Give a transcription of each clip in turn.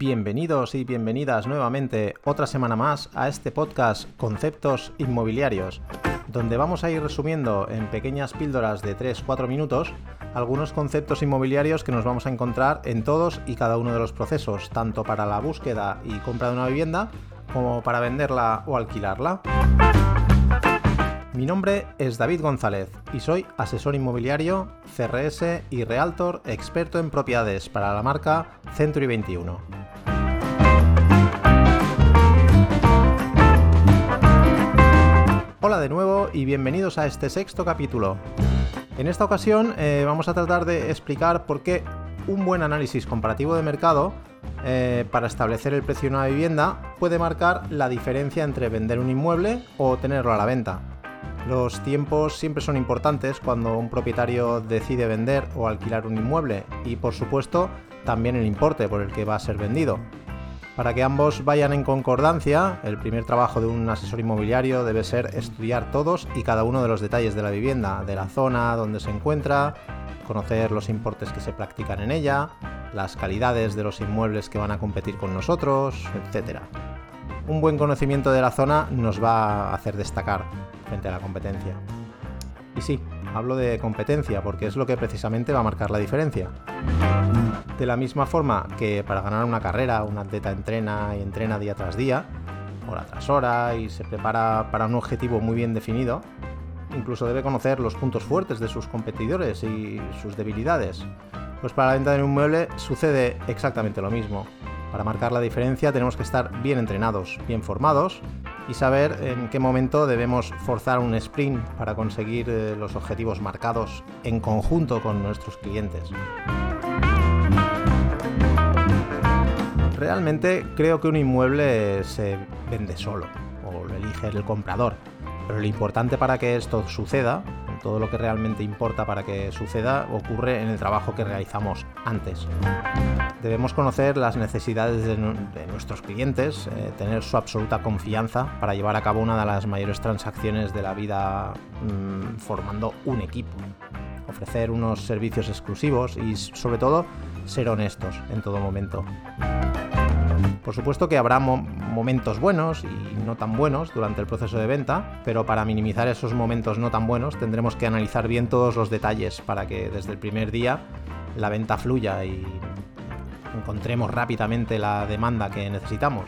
Bienvenidos y bienvenidas nuevamente otra semana más a este podcast Conceptos Inmobiliarios, donde vamos a ir resumiendo en pequeñas píldoras de 3-4 minutos algunos conceptos inmobiliarios que nos vamos a encontrar en todos y cada uno de los procesos, tanto para la búsqueda y compra de una vivienda como para venderla o alquilarla. Mi nombre es David González y soy asesor inmobiliario, CRS y Realtor experto en propiedades para la marca Century 21. Hola de nuevo y bienvenidos a este sexto capítulo. En esta ocasión eh, vamos a tratar de explicar por qué un buen análisis comparativo de mercado eh, para establecer el precio de una vivienda puede marcar la diferencia entre vender un inmueble o tenerlo a la venta. Los tiempos siempre son importantes cuando un propietario decide vender o alquilar un inmueble y por supuesto también el importe por el que va a ser vendido. Para que ambos vayan en concordancia, el primer trabajo de un asesor inmobiliario debe ser estudiar todos y cada uno de los detalles de la vivienda, de la zona donde se encuentra, conocer los importes que se practican en ella, las calidades de los inmuebles que van a competir con nosotros, etc. Un buen conocimiento de la zona nos va a hacer destacar frente a la competencia. Y sí, hablo de competencia porque es lo que precisamente va a marcar la diferencia. De la misma forma que para ganar una carrera un atleta entrena y entrena día tras día, hora tras hora y se prepara para un objetivo muy bien definido, incluso debe conocer los puntos fuertes de sus competidores y sus debilidades. Pues para la venta de un mueble sucede exactamente lo mismo. Para marcar la diferencia tenemos que estar bien entrenados, bien formados y saber en qué momento debemos forzar un sprint para conseguir eh, los objetivos marcados en conjunto con nuestros clientes. Realmente creo que un inmueble se vende solo o lo elige el comprador, pero lo importante para que esto suceda todo lo que realmente importa para que suceda ocurre en el trabajo que realizamos antes. Debemos conocer las necesidades de, nuestros clientes, eh, tener su absoluta confianza para llevar a cabo una de las mayores transacciones de la vida mm, formando un equipo. Ofrecer unos servicios exclusivos y sobre todo ser honestos en todo momento. Por supuesto que habrá momentos buenos y no tan buenos durante el proceso de venta, pero para minimizar esos momentos no tan buenos tendremos que analizar bien todos los detalles para que desde el primer día la venta fluya y encontremos rápidamente la demanda que necesitamos.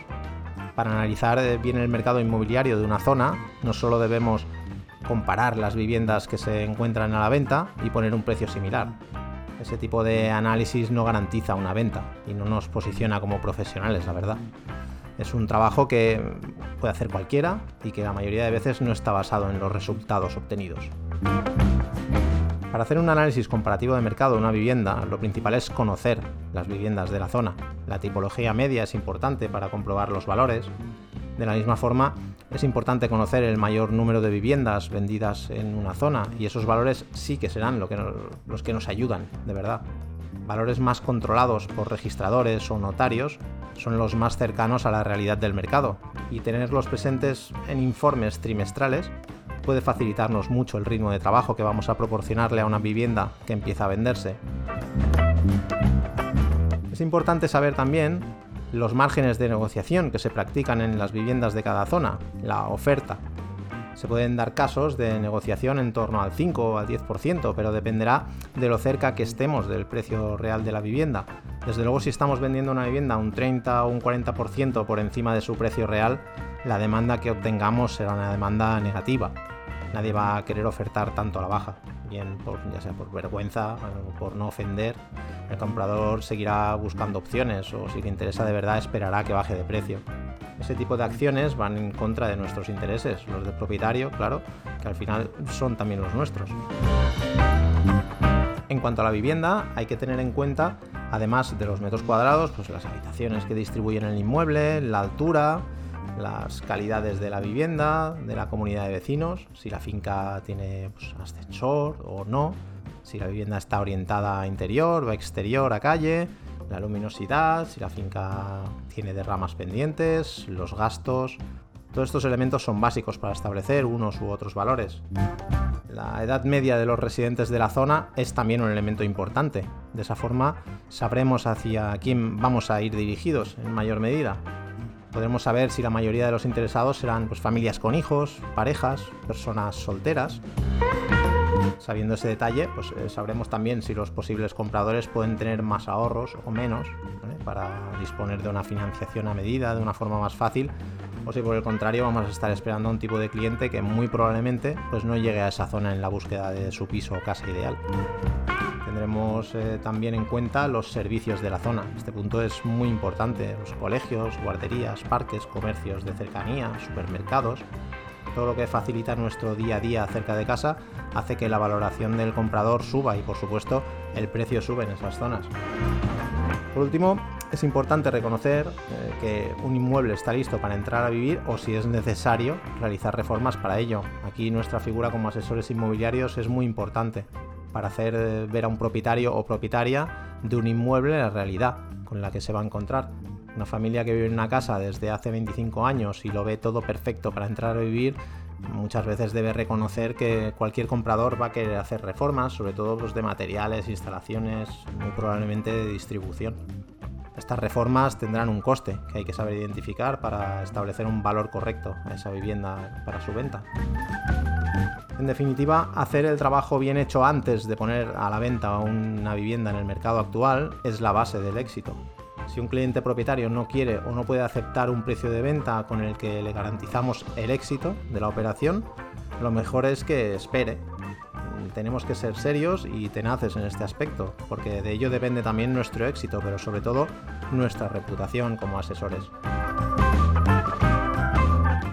Para analizar bien el mercado inmobiliario de una zona, no solo debemos comparar las viviendas que se encuentran a la venta y poner un precio similar, ese tipo de análisis no garantiza una venta y no nos posiciona como profesionales, la verdad. Es un trabajo que puede hacer cualquiera y que la mayoría de veces no está basado en los resultados obtenidos. Para hacer un análisis comparativo de mercado de una vivienda, lo principal es conocer las viviendas de la zona. La tipología media es importante para comprobar los valores. De la misma forma, es importante conocer el mayor número de viviendas vendidas en una zona y esos valores sí que serán los que nos ayudan, de verdad. Valores más controlados por registradores o notarios son los más cercanos a la realidad del mercado y tenerlos presentes en informes trimestrales puede facilitarnos mucho el ritmo de trabajo que vamos a proporcionarle a una vivienda que empieza a venderse. Es importante saber también los márgenes de negociación que se practican en las viviendas de cada zona, la oferta. Se pueden dar casos de negociación en torno al 5 o al 10%, pero dependerá de lo cerca que estemos del precio real de la vivienda. Desde luego, si estamos vendiendo una vivienda un 30 o un 40% por encima de su precio real, la demanda que obtengamos será una demanda negativa. Nadie va a querer ofertar tanto a la baja bien ya sea por vergüenza o por no ofender, el comprador seguirá buscando opciones o si le interesa de verdad esperará que baje de precio. Ese tipo de acciones van en contra de nuestros intereses, los del propietario, claro, que al final son también los nuestros. En cuanto a la vivienda, hay que tener en cuenta, además de los metros cuadrados, pues las habitaciones que distribuyen el inmueble, la altura, las calidades de la vivienda, de la comunidad de vecinos, si la finca tiene pues, ascensor o no, si la vivienda está orientada a interior o a exterior, a calle, la luminosidad, si la finca tiene derramas pendientes, los gastos. Todos estos elementos son básicos para establecer unos u otros valores. La edad media de los residentes de la zona es también un elemento importante. De esa forma sabremos hacia quién vamos a ir dirigidos en mayor medida. Podremos saber si la mayoría de los interesados serán pues, familias con hijos, parejas, personas solteras. Sabiendo ese detalle, pues eh, sabremos también si los posibles compradores pueden tener más ahorros o menos para disponer de una financiación a medida, de una forma más fácil, o si por el contrario vamos a estar esperando a un tipo de cliente que muy probablemente pues, no llegue a esa zona en la búsqueda de su piso o casa ideal. Tendremos eh, también en cuenta los servicios de la zona. Este punto es muy importante. Los colegios, guarderías, parques, comercios de cercanía, supermercados. Todo lo que facilita nuestro día a día cerca de casa hace que la valoración del comprador suba y por supuesto el precio sube en esas zonas. Por último, es importante reconocer eh, que un inmueble está listo para entrar a vivir o si es necesario realizar reformas para ello. Aquí nuestra figura como asesores inmobiliarios es muy importante para hacer eh, ver a un propietario o propietaria de un inmueble la realidad con la que se va a encontrar. Una familia que vive en una casa desde hace 25 años y lo ve todo perfecto para entrar a vivir, muchas veces debe reconocer que cualquier comprador va a querer hacer reformas, sobre todo los de materiales, instalaciones, muy probablemente de distribución. Estas reformas tendrán un coste que hay que saber identificar para establecer un valor correcto a esa vivienda para su venta. En definitiva, hacer el trabajo bien hecho antes de poner a la venta una vivienda en el mercado actual es la base del éxito. Si un cliente propietario no quiere o no puede aceptar un precio de venta con el que le garantizamos el éxito de la operación, lo mejor es que espere. Tenemos que ser serios y tenaces en este aspecto, porque de ello depende también nuestro éxito, pero sobre todo nuestra reputación como asesores.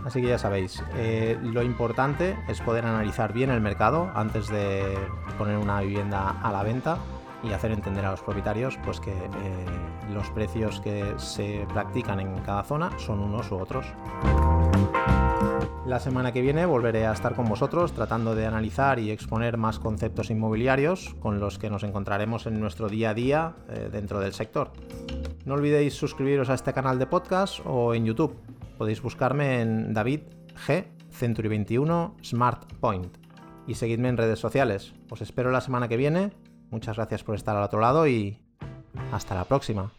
Así que ya sabéis, eh, lo importante es poder analizar bien el mercado antes de poner una vivienda a la venta y hacer entender a los propietarios pues que eh, los precios que se practican en cada zona son unos u otros. La semana que viene volveré a estar con vosotros tratando de analizar y exponer más conceptos inmobiliarios con los que nos encontraremos en nuestro día a día eh, dentro del sector. No olvidéis suscribiros a este canal de podcast o en YouTube podéis buscarme en David G Century 21 Smart Point y seguidme en redes sociales. Os espero la semana que viene. Muchas gracias por estar al otro lado y hasta la próxima.